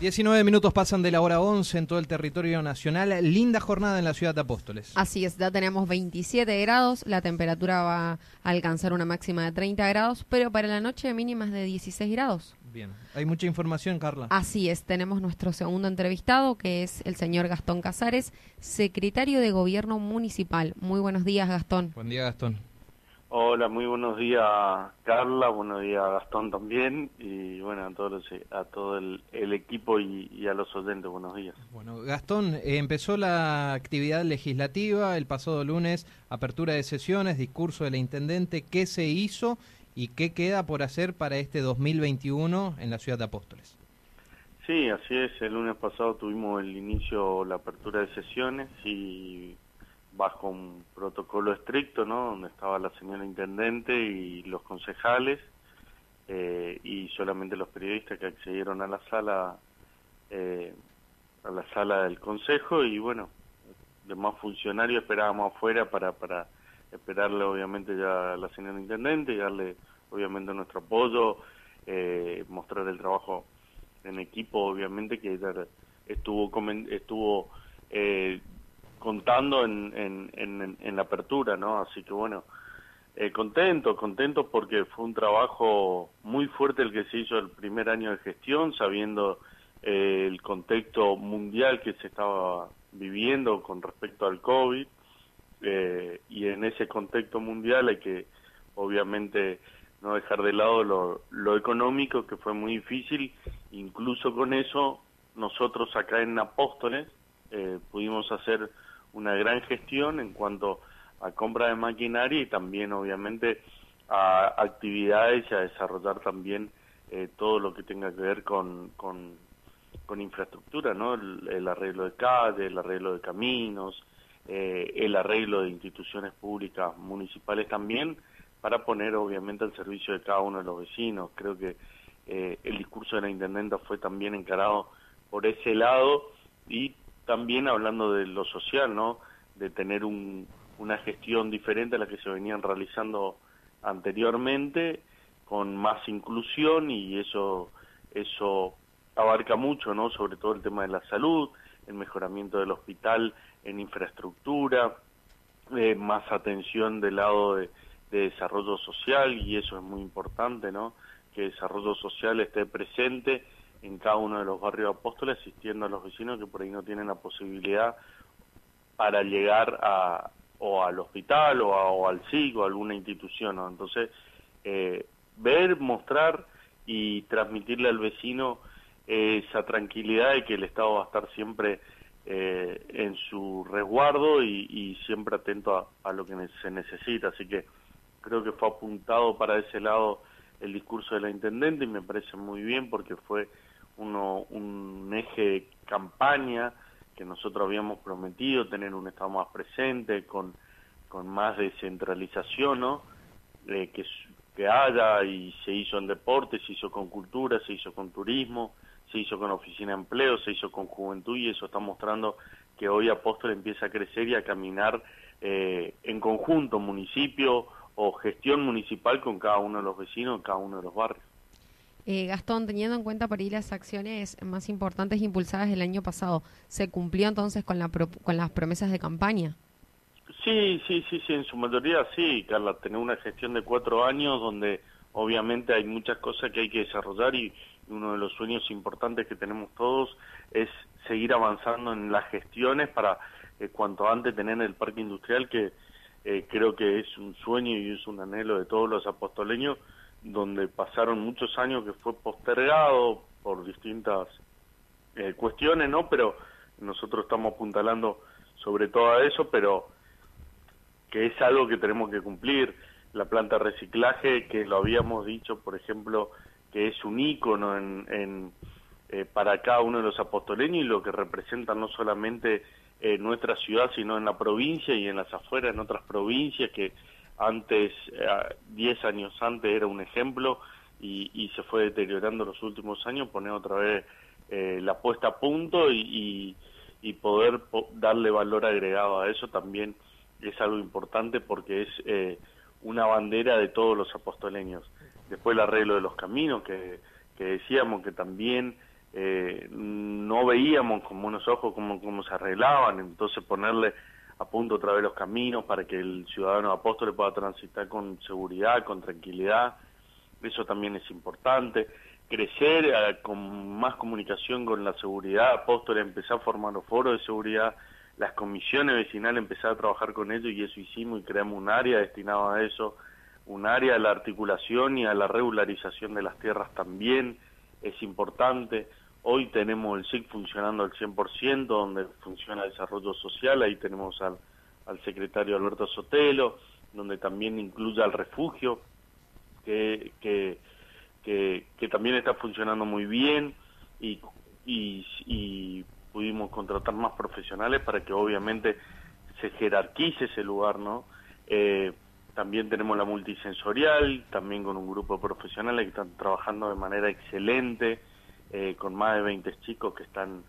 19 minutos pasan de la hora 11 en todo el territorio nacional. Linda jornada en la ciudad de Apóstoles. Así es, ya tenemos 27 grados, la temperatura va a alcanzar una máxima de 30 grados, pero para la noche mínimas de 16 grados. Bien, hay mucha información, Carla. Así es, tenemos nuestro segundo entrevistado, que es el señor Gastón Casares, secretario de Gobierno Municipal. Muy buenos días, Gastón. Buen día, Gastón. Hola, muy buenos días Carla, buenos días Gastón también y bueno, a, todos a todo el, equipo y, a los oyentes, buenos días. Bueno, Gastón, eh, empezó la actividad legislativa el pasado lunes, apertura de sesiones, discurso del intendente, ¿qué se hizo y qué queda por hacer para este 2021 en la ciudad de Apóstoles? Sí, así es, el lunes pasado tuvimos el inicio, la apertura de sesiones y bajo un protocolo estricto, ¿no? Donde estaba la señora intendente y los concejales eh, y solamente los periodistas que accedieron a la sala, eh, a la sala del consejo y bueno, demás funcionarios esperábamos afuera para para esperarle obviamente ya a la señora intendente y darle obviamente nuestro apoyo, eh, mostrar el trabajo en equipo obviamente que estuvo estuvo eh, contando en, en, en, la apertura, ¿no? Así que bueno, eh, contento, contento porque fue un trabajo muy fuerte el que se hizo el primer año de gestión, sabiendo eh, el contexto mundial que se estaba viviendo con respecto al COVID, eh, y en ese contexto mundial hay que, obviamente, no dejar de lado lo, lo económico, que fue muy difícil, incluso con eso, nosotros acá en Apóstoles eh, pudimos hacer una gran gestión en cuanto a compra de maquinaria y también obviamente a actividades y a desarrollar también eh, todo lo que tenga que ver con, con, infraestructura, ¿no? El, arreglo de calles, el arreglo de caminos, eh, el arreglo de instituciones públicas municipales también, para poner obviamente al servicio de cada uno de los vecinos. Creo que eh, el discurso de la intendenta fue también encarado por ese lado y también hablando de lo social, ¿no? De tener una gestión diferente a la que se venían realizando anteriormente, con más inclusión y eso, eso abarca mucho, ¿no? Sobre todo el tema de la salud, el mejoramiento del hospital en infraestructura, eh, más atención del lado de, de desarrollo social y eso es muy importante, ¿no? Que desarrollo social esté presente en cada uno de los barrios apóstoles, asistiendo a los vecinos que por ahí no tienen la posibilidad para llegar a, o al hospital o, o al SIG o a alguna institución. Entonces, eh, ver, mostrar y transmitirle al vecino esa tranquilidad de que el Estado va a estar siempre eh, en su resguardo y, y siempre atento a, a, lo que se necesita. Así que creo que fue apuntado para ese lado el discurso de la intendente y me parece muy bien porque fue un eje de campaña que nosotros habíamos prometido, tener un Estado más presente, con, con más descentralización, ¿no? Eh, que, que haya y se hizo en deporte, se hizo con cultura, se hizo con turismo, se hizo con oficina de empleo, se hizo con juventud y eso está mostrando que hoy Apóstol empieza a crecer y a caminar eh, en conjunto, municipio o gestión municipal con cada uno de los vecinos cada uno de los barrios. Eh, Gastón, teniendo en cuenta por ahí las acciones más importantes impulsadas el año pasado, ¿se cumplió entonces con, la con las promesas de campaña? Sí, sí, sí, sí, en su mayoría sí, Carla, tener una gestión de cuatro años donde obviamente hay muchas cosas que hay que desarrollar y uno de los sueños importantes que tenemos todos es seguir avanzando en las gestiones para eh, cuanto antes tener el parque industrial que eh, creo que es un sueño y es un anhelo de todos los apostoleños donde pasaron muchos años que fue postergado por distintas eh, cuestiones, ¿no? Pero nosotros estamos apuntalando sobre todo eso, pero que es algo que tenemos que cumplir. La planta reciclaje, que lo habíamos dicho, por ejemplo, que es un ícono en, en eh, para cada uno de los apostoleños y lo que representa no solamente en nuestra ciudad, sino en la provincia y en las afueras, en otras provincias que antes, 10 eh, años antes era un ejemplo y, se fue deteriorando los últimos años, poner otra vez eh, la puesta a punto y, poder darle valor agregado a eso también es algo importante porque es eh, una bandera de todos los apostoleños. Después el arreglo de los caminos, que, que decíamos que también no veíamos con buenos ojos cómo, cómo se arreglaban, entonces ponerle a punto otra vez los caminos para que el ciudadano apóstol pueda transitar con seguridad, con tranquilidad, eso también es importante. Crecer eh, con más comunicación con la seguridad, apóstol, empezar a formar los foros de seguridad, las comisiones vecinales, empezar a trabajar con ellos y eso hicimos y creamos un área destinado a eso, un área a la articulación y a la regularización de las tierras también es importante. Hoy tenemos el SIC funcionando al 100%, donde funciona desarrollo social, ahí tenemos al, al secretario Alberto Sotelo, donde también incluye al refugio, que, que, que, también está funcionando muy bien y, y, y pudimos contratar más profesionales para que obviamente se jerarquice ese lugar, ¿no? Eh, también tenemos la multisensorial, también con un grupo de profesionales que están trabajando de manera excelente, eh, con más de 20 chicos que están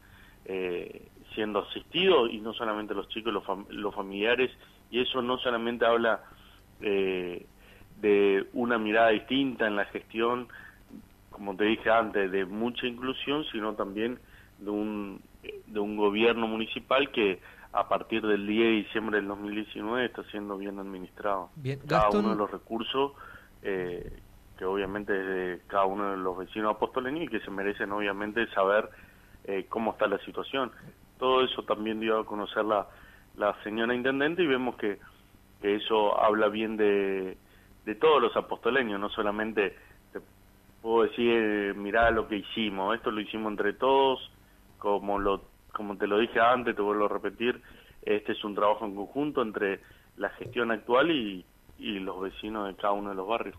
eh, siendo asistidos, y no solamente los chicos, los, los familiares, y eso no solamente habla eh, de una mirada distinta en la gestión, como te dije antes, de mucha inclusión, sino también de un, de un gobierno municipal que a partir del 10 de diciembre del 2019 está siendo bien administrado. Bien. Cada uno de los recursos eh, que obviamente es de cada uno de los vecinos apostoleños y que se merecen obviamente saber eh, cómo está la situación. Todo eso también dio a conocer la, la señora intendente y vemos que, que eso habla bien de, de todos los apostoleños, no solamente te puedo decir, mirá lo que hicimos, esto lo hicimos entre todos, como lo como te lo dije antes, te vuelvo a repetir, este es un trabajo en conjunto entre la gestión actual y, y los vecinos de cada uno de los barrios.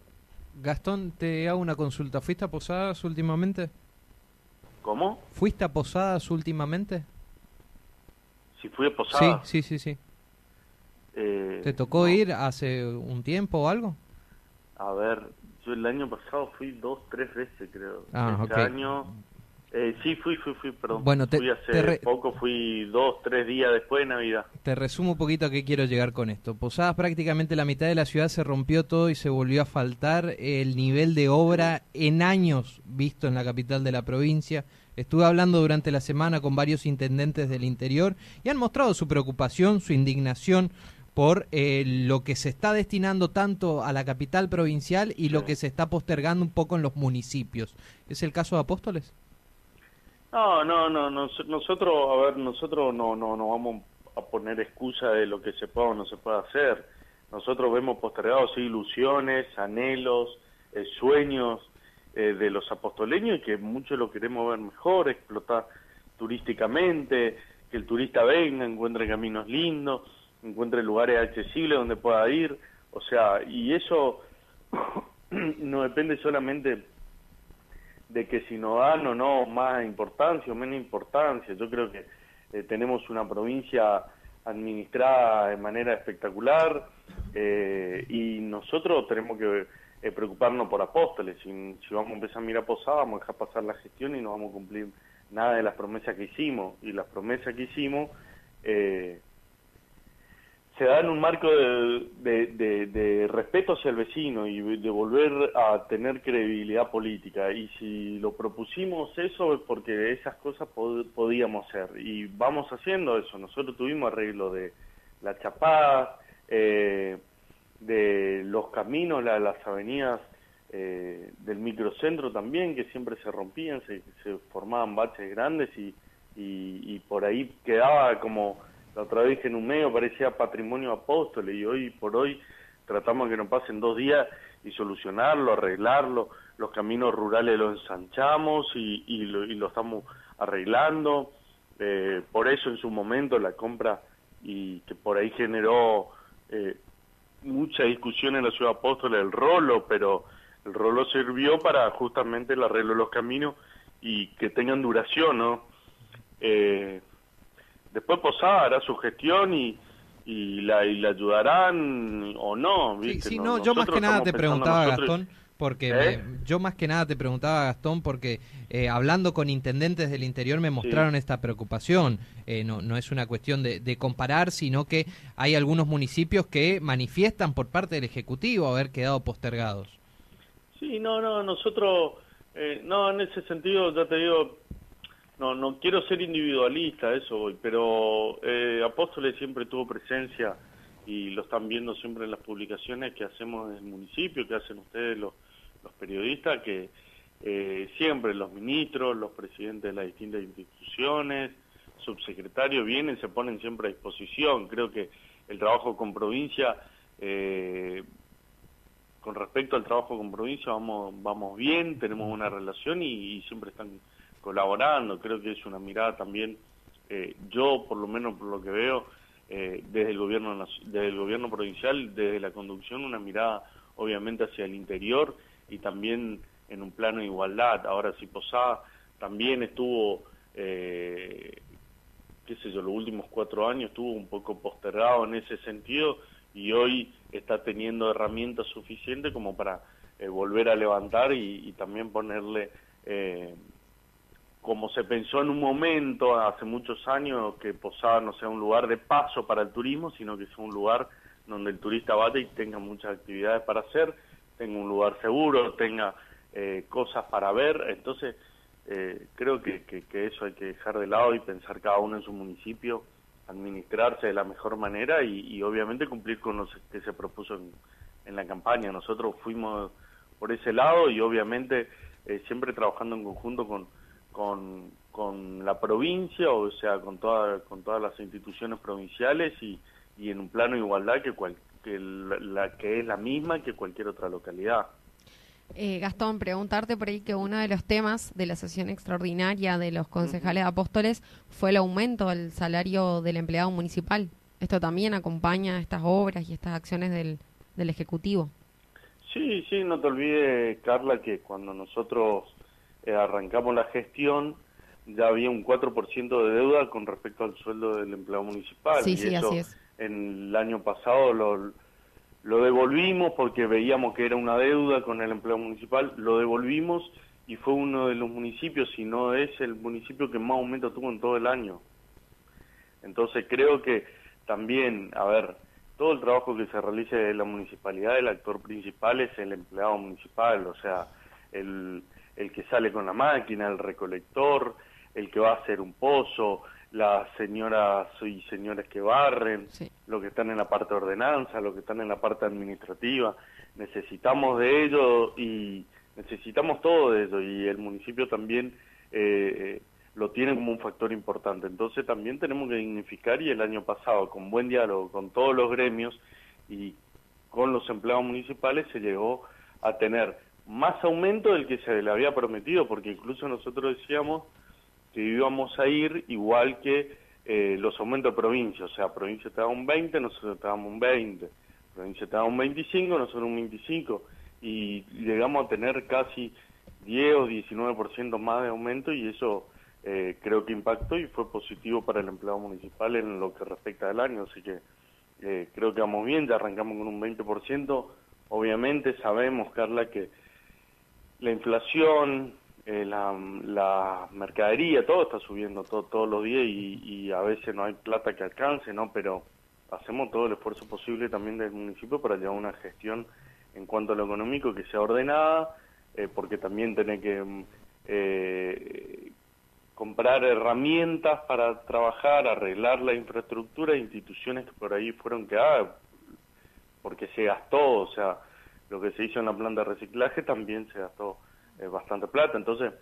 Gastón, te hago una consulta. ¿Fuiste a Posadas últimamente? ¿Cómo? ¿Fuiste a Posadas últimamente? Si fui a Posadas. Sí, sí, sí, sí. Eh, ¿Te tocó ir hace un tiempo o algo? A ver, yo el año pasado fui dos, tres veces creo. Ah, este año eh, sí, fui, fui, fui, perdón. Bueno, te, fui hace poco, fui dos, tres días después de Navidad. Te resumo un poquito a qué quiero llegar con esto. Posadas prácticamente la mitad de la ciudad se rompió todo y se volvió a faltar el nivel de obra en años visto en la capital de la provincia. Estuve hablando durante la semana con varios intendentes del interior y han mostrado su preocupación, su indignación por eh, lo que se está destinando tanto a la capital provincial y lo que se está postergando un poco en los municipios. ¿Es el caso de Apóstoles? No, no, no, nosotros, a ver, nosotros no, no, no vamos a poner excusa de lo que se pueda o no se pueda hacer. Nosotros vemos postergados ilusiones, anhelos, eh, sueños eh, de los apostoleños y que muchos lo queremos ver mejor, explotar turísticamente, que el turista venga, encuentre caminos lindos, encuentre lugares accesibles donde pueda ir, o sea, y eso no depende solamente de que si nos dan o no más importancia o menos importancia. Yo creo que eh, tenemos una provincia administrada de manera espectacular eh, y nosotros tenemos que eh, preocuparnos por apóstoles. Si, si, vamos a empezar a mirar Posada, vamos a dejar pasar la gestión y no vamos a cumplir nada de las promesas que hicimos. Y las promesas que hicimos se da en un marco de, respeto hacia el vecino y de volver a tener credibilidad política. Y si lo propusimos eso es porque esas cosas podíamos hacer. Y vamos haciendo eso. Nosotros tuvimos arreglo de la chapada, eh, de los caminos, las avenidas eh, del microcentro también, que siempre se rompían, se, formaban baches grandes y por ahí quedaba como la otra vez en un medio parecía patrimonio apóstoles y hoy por hoy tratamos que nos pasen dos días y solucionarlo, arreglarlo. Los caminos rurales los ensanchamos y, y, lo, estamos arreglando. Eh, por eso en su momento la compra y que por ahí generó eh, mucha discusión en la ciudad apóstol el rolo, pero el rolo sirvió para justamente el arreglo de los caminos y que tengan duración, ¿no? Eh, Después Posada hará su gestión y, y, la, y la ayudarán o no. ¿viste? Sí, no, yo más que nada te preguntaba, Gastón, porque ¿Eh? yo más que nada te preguntaba, Gastón, porque eh, hablando con intendentes del interior me mostraron esta preocupación. Eh, no, no es una cuestión de, de, comparar, sino que hay algunos municipios que manifiestan por parte del Ejecutivo haber quedado postergados. Sí, no, no, nosotros, no, en ese sentido, ya te digo, No, no quiero ser individualista, eso voy, pero eh, Apóstoles siempre tuvo presencia y lo están viendo siempre en las publicaciones que hacemos en el municipio, que hacen ustedes los, periodistas, que eh, siempre los ministros, los presidentes de las distintas instituciones, subsecretarios vienen, se ponen siempre a disposición. Creo que el trabajo con provincia, eh, con respecto al trabajo con provincia, vamos, vamos bien, tenemos una relación y, siempre están colaborando. Creo que es una mirada también, eh, yo por lo menos por lo que veo, eh, desde el gobierno desde el gobierno provincial, desde la conducción, una mirada obviamente hacia el interior y también en un plano de igualdad. Ahora, si Posada también estuvo eh, qué sé yo, los últimos cuatro años estuvo un poco postergado en ese sentido y hoy está teniendo herramientas suficientes como para volver a levantar y, también ponerle, como se pensó en un momento, hace muchos años, que Posada no sea un lugar de paso para el turismo, sino que sea un lugar donde el turista vaya y tenga muchas actividades para hacer, tenga un lugar seguro, tenga eh, cosas para ver, entonces eh, creo que, que, eso hay que dejar de lado y pensar cada uno en su municipio, administrarse de la mejor manera y, obviamente cumplir con lo que se propuso en, la campaña. Nosotros fuimos por ese lado y obviamente eh, siempre trabajando en conjunto con, con, con, la provincia, o sea, con, toda, con todas las instituciones provinciales y, y en un plano de igualdad que, cual, que, la, que es la misma que cualquier otra localidad. Eh, Gastón, preguntarte por ahí que uno de los temas de la sesión extraordinaria de los concejales apóstoles fue el aumento del salario del empleado municipal. Esto también acompaña estas obras y estas acciones del, del Ejecutivo. Sí, sí, no te olvides, Carla, que cuando nosotros eh, arrancamos la gestión ya había un 4% de deuda con respecto al sueldo del empleado municipal. Sí, sí, así es. En el año pasado lo, lo devolvimos porque veíamos que era una deuda con el empleo municipal, lo devolvimos y fue uno de los municipios, si no es el municipio que más aumento tuvo en todo el año. Entonces creo que también, a ver, todo el trabajo que se realice en la municipalidad, el actor principal es el empleado municipal, o sea, el, el que sale con la máquina, el recolector, el que va a hacer un pozo, las señoras y señores que barren, los que están en la parte de ordenanza, los que están en la parte administrativa. Necesitamos de ello y necesitamos todo de ello y el municipio también eh, lo tiene como un factor importante. Entonces también tenemos que dignificar y el año pasado, con buen diálogo con todos los gremios y con los empleados municipales, se llegó a tener más aumento del que se le había prometido, porque incluso nosotros decíamos que íbamos a ir igual que eh, los aumentos de provincia, o sea, provincia te da un 20, nosotros te damos un 20, provincia te da un 25, nosotros un 25, y llegamos a tener casi 10 o 19% más de aumento y eso eh, creo que impactó y fue positivo para el empleado municipal en lo que respecta al año, así que eh, creo que vamos bien, ya arrancamos con un 20%, obviamente sabemos, Carla, que la inflación, eh, la, mercadería, todo está subiendo todo, todos los días y, a veces no hay plata que alcance, ¿no? Pero hacemos todo el esfuerzo posible también del municipio para llevar una gestión en cuanto a lo económico que sea ordenada, eh, porque también tiene que eh, comprar herramientas para trabajar, arreglar la infraestructura instituciones que por ahí fueron quedadas, porque se gastó, o sea, lo que se hizo en la planta de reciclaje también se gastó bastante plata. Entonces,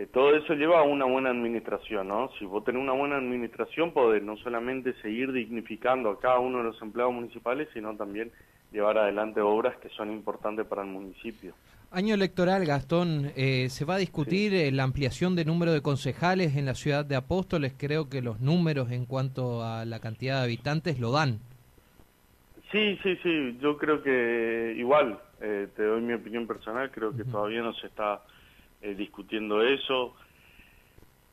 eh, todo eso lleva a una buena administración, ¿no? Si vos tenés una buena administración, podés no solamente seguir dignificando a cada uno de los empleados municipales, sino también llevar adelante obras que son importantes para el municipio. Año electoral, Gastón, eh, se va a discutir eh, la ampliación de número de concejales en la ciudad de Apóstoles. Creo que los números en cuanto a la cantidad de habitantes lo dan. Sí, sí, sí, yo creo que igual, eh, te doy mi opinión personal, creo que todavía no se está eh, discutiendo eso.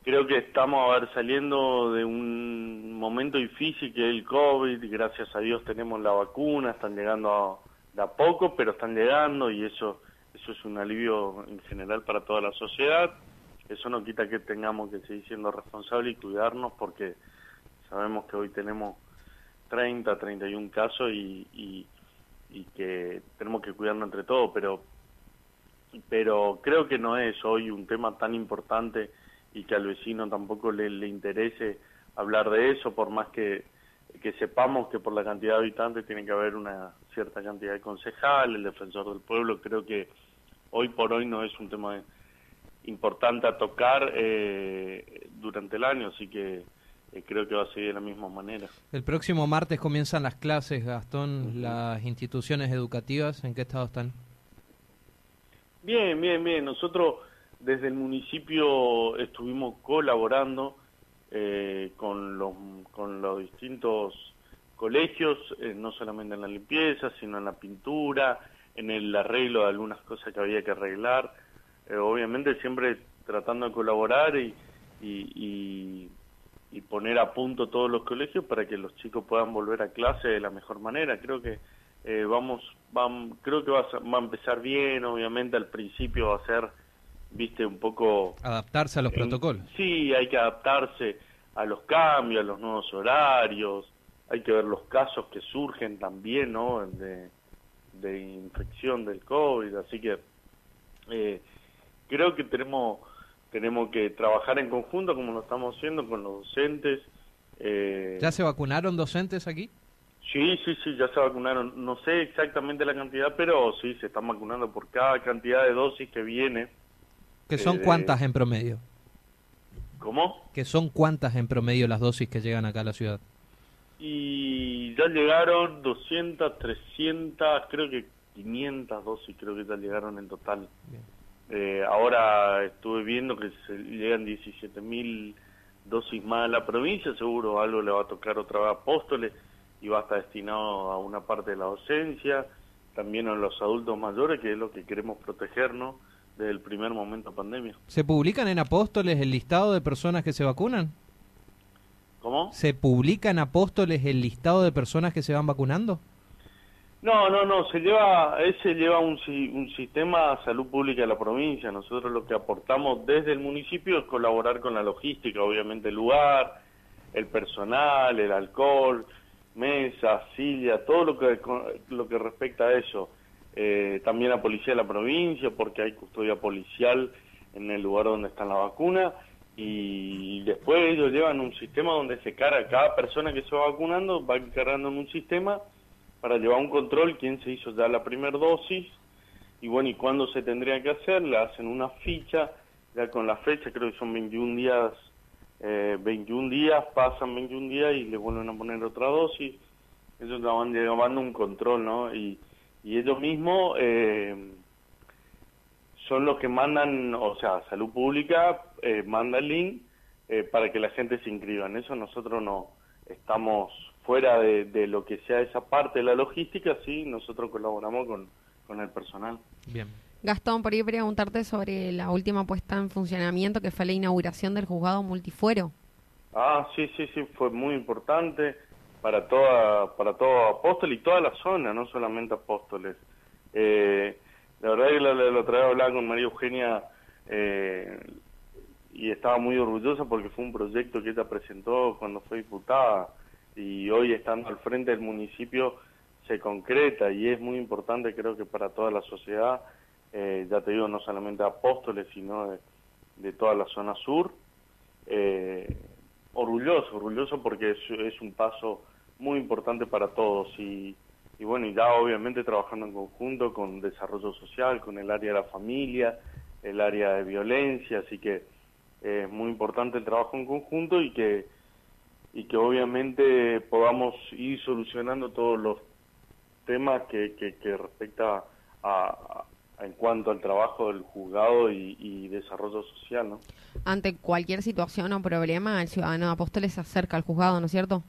Creo que estamos a ver saliendo de un momento difícil que es el COVID, gracias a Dios tenemos la vacuna, están llegando de a poco, pero están llegando y eso, eso es un alivio en general para toda la sociedad. Eso no quita que tengamos que seguir siendo responsables y cuidarnos porque sabemos que hoy tenemos 30, 31 casos y, y, y que tenemos que cuidarnos entre todos, pero, pero creo que no es hoy un tema tan importante y que al vecino tampoco le, interese hablar de eso, por más que, que sepamos que por la cantidad de habitantes tiene que haber una cierta cantidad de concejal, el defensor del pueblo, creo que hoy por hoy no es un tema importante a tocar eh, durante el año, así que creo que va a seguir de la misma manera. El próximo martes comienzan las clases, Gastón, las instituciones educativas, ¿en qué estado están? Bien, bien, bien. Nosotros desde el municipio estuvimos colaborando eh, con, los, con los distintos colegios, eh, no solamente en la limpieza, sino en la pintura, en el arreglo de algunas cosas que había que arreglar. Eh, obviamente siempre tratando de colaborar y, y, y, poner a punto todos los colegios para que los chicos puedan volver a clase de la mejor manera. Creo que eh, vamos, creo que va a, va a, empezar bien, obviamente al principio va a ser, viste, un poco... Adaptarse a los protocolos. Sí, hay que adaptarse a los cambios, a los nuevos horarios, hay que ver los casos que surgen también, ¿no? De, de infección del COVID, así que eh, creo que tenemos tenemos que trabajar en conjunto como lo estamos haciendo con los docentes. Eh, ¿Ya se vacunaron docentes aquí? Sí, sí, sí, ya se vacunaron. No sé exactamente la cantidad, pero sí, se están vacunando por cada cantidad de dosis que viene. ¿Que son eh, cuántas en promedio? ¿Cómo? ¿Que son cuántas en promedio las dosis que llegan acá a la ciudad? Y ya llegaron 200, 300, creo que 500 dosis, creo que ya llegaron en total. Eh, ahora estuve viendo que se llegan 17 mil dosis más a la provincia, seguro algo le va a tocar otra vez a Apóstoles y va a estar destinado a una parte de la docencia, también a los adultos mayores, que es lo que queremos protegernos desde el primer momento de pandemia. ¿Se publican en Apóstoles el listado de personas que se vacunan? ¿Cómo? ¿Se publica en Apóstoles el listado de personas que se van vacunando? No, no, no, se lleva, ese lleva un, un sistema de salud pública de la provincia. Nosotros lo que aportamos desde el municipio es colaborar con la logística, obviamente el lugar, el personal, el alcohol, mesa, silla, todo lo que, lo que respecta a eso. Eh, también la policía de la provincia, porque hay custodia policial en el lugar donde está la vacuna y después ellos llevan un sistema donde se carga, cada persona que se va vacunando va cargando en un sistema para llevar un control quién se hizo ya la primera dosis y bueno, y cuándo se tendría que hacer, le hacen una ficha, ya con la fecha, creo que son 21 días, eh, 21 días, pasan 21 días y le vuelven a poner otra dosis, ellos van llevando un control, ¿no? Y, y ellos mismos... Eh, son los que mandan, o sea, Salud Pública eh, manda el link eh, para que la gente se inscriba. En eso nosotros no estamos fuera de, lo que sea esa parte de la logística, sí, nosotros colaboramos con, con el personal. Bien. Gastón, por ahí preguntarte sobre la última puesta en funcionamiento que fue la inauguración del juzgado multifuero. Ah, sí, sí, sí, fue muy importante para toda para todo Apóstoles y toda la zona, no solamente Apóstoles. Eh, la verdad que la, la, otra vez hablaba con María Eugenia eh, y estaba muy orgullosa porque fue un proyecto que ella presentó cuando fue diputada y hoy estando al frente del municipio se concreta y es muy importante creo que para toda la sociedad, eh, ya te digo, no solamente Apóstoles, sino de, toda la zona sur. Eh, orgulloso, orgulloso porque es, un paso muy importante para todos y y bueno, y ya obviamente trabajando en conjunto con desarrollo social, con el área de la familia, el área de violencia, así que eh, es muy importante el trabajo en conjunto y que y que obviamente podamos ir solucionando todos los temas que, que, respecta a, en cuanto al trabajo del juzgado y, y, desarrollo social, ¿no? Ante cualquier situación o problema, el ciudadano Apóstoles se acerca al juzgado, ¿no es cierto?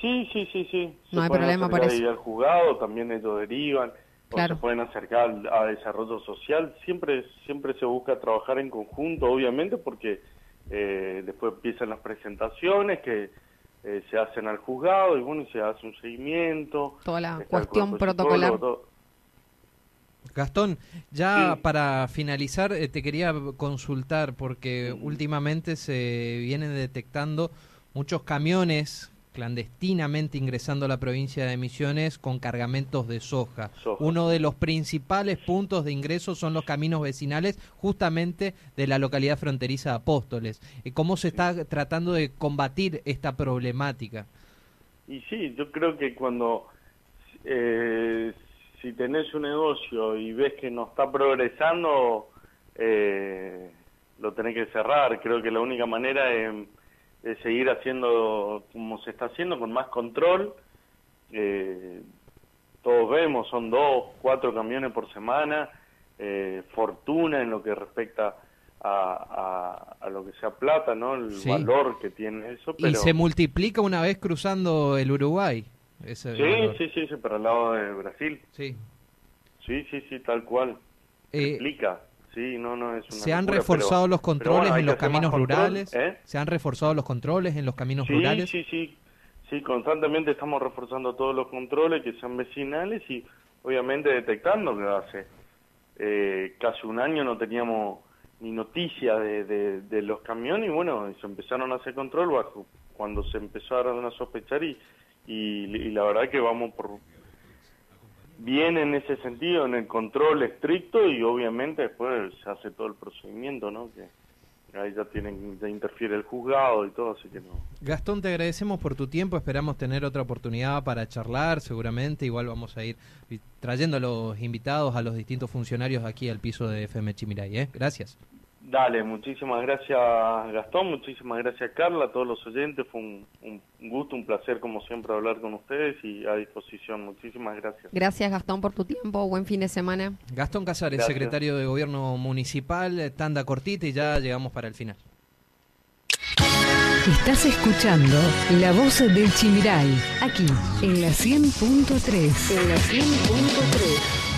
Sí, sí, sí, sí. No hay problema por eso. al juzgado, también ellos derivan, se pueden acercar a desarrollo social. Siempre, siempre se busca trabajar en conjunto, obviamente, porque eh, después empiezan las presentaciones que eh, se hacen al juzgado y bueno, se hace un seguimiento. Toda la cuestión protocolar. Gastón, ya para finalizar eh, te quería consultar porque últimamente se vienen detectando muchos camiones clandestinamente ingresando a la provincia de Misiones con cargamentos de soja. Uno de los principales puntos de ingreso son los caminos vecinales justamente de la localidad fronteriza de Apóstoles. Eh, ¿Cómo se está tratando de combatir esta problemática? Y sí, yo creo que cuando eh, si tenés un negocio y ves que no está progresando, eh, lo tenés que cerrar. Creo que la única manera es, seguir haciendo como se está haciendo, con más control. Eh, todos vemos, son dos, cuatro camiones por semana, eh, fortuna en lo que respecta a, a, lo que sea plata, ¿no? El valor que tiene eso. Y se multiplica una vez cruzando el Uruguay. Ese sí, sí, sí, sí, para el lado de Brasil. Sí. Sí, sí, sí, tal cual. Eh, explica. Sí, no, no es ¿Se han reforzado los controles en los caminos rurales? ¿eh? ¿Se han reforzado los controles en los caminos rurales? Sí, sí, sí. constantemente estamos reforzando todos los controles que sean vecinales y obviamente detectando que hace eh, casi un año no teníamos ni noticia de, de, los camiones y bueno, se empezaron a hacer control bajo cuando se empezaron a sospechar y, y, y la verdad que vamos por bien en ese sentido, en el control estricto y obviamente después se hace todo el procedimiento, ¿no? Que ahí ya tienen, ya interfiere el juzgado y todo, así que no. Gastón, te agradecemos por tu tiempo, esperamos tener otra oportunidad para charlar, seguramente, igual vamos a ir trayendo a los invitados, a los distintos funcionarios aquí al piso de FM Chimiray, ¿eh? Gracias. Dale, muchísimas gracias Gastón, muchísimas gracias Carla, a todos los oyentes, fue un, gusto, un placer como siempre hablar con ustedes y a disposición, muchísimas gracias. Gracias Gastón por tu tiempo, buen fin de semana. Gastón Casares, secretario de Gobierno Municipal, tanda cortita y ya llegamos para el final. Estás escuchando La Voz del Chimiray, aquí en la 100.3. En la 100.3.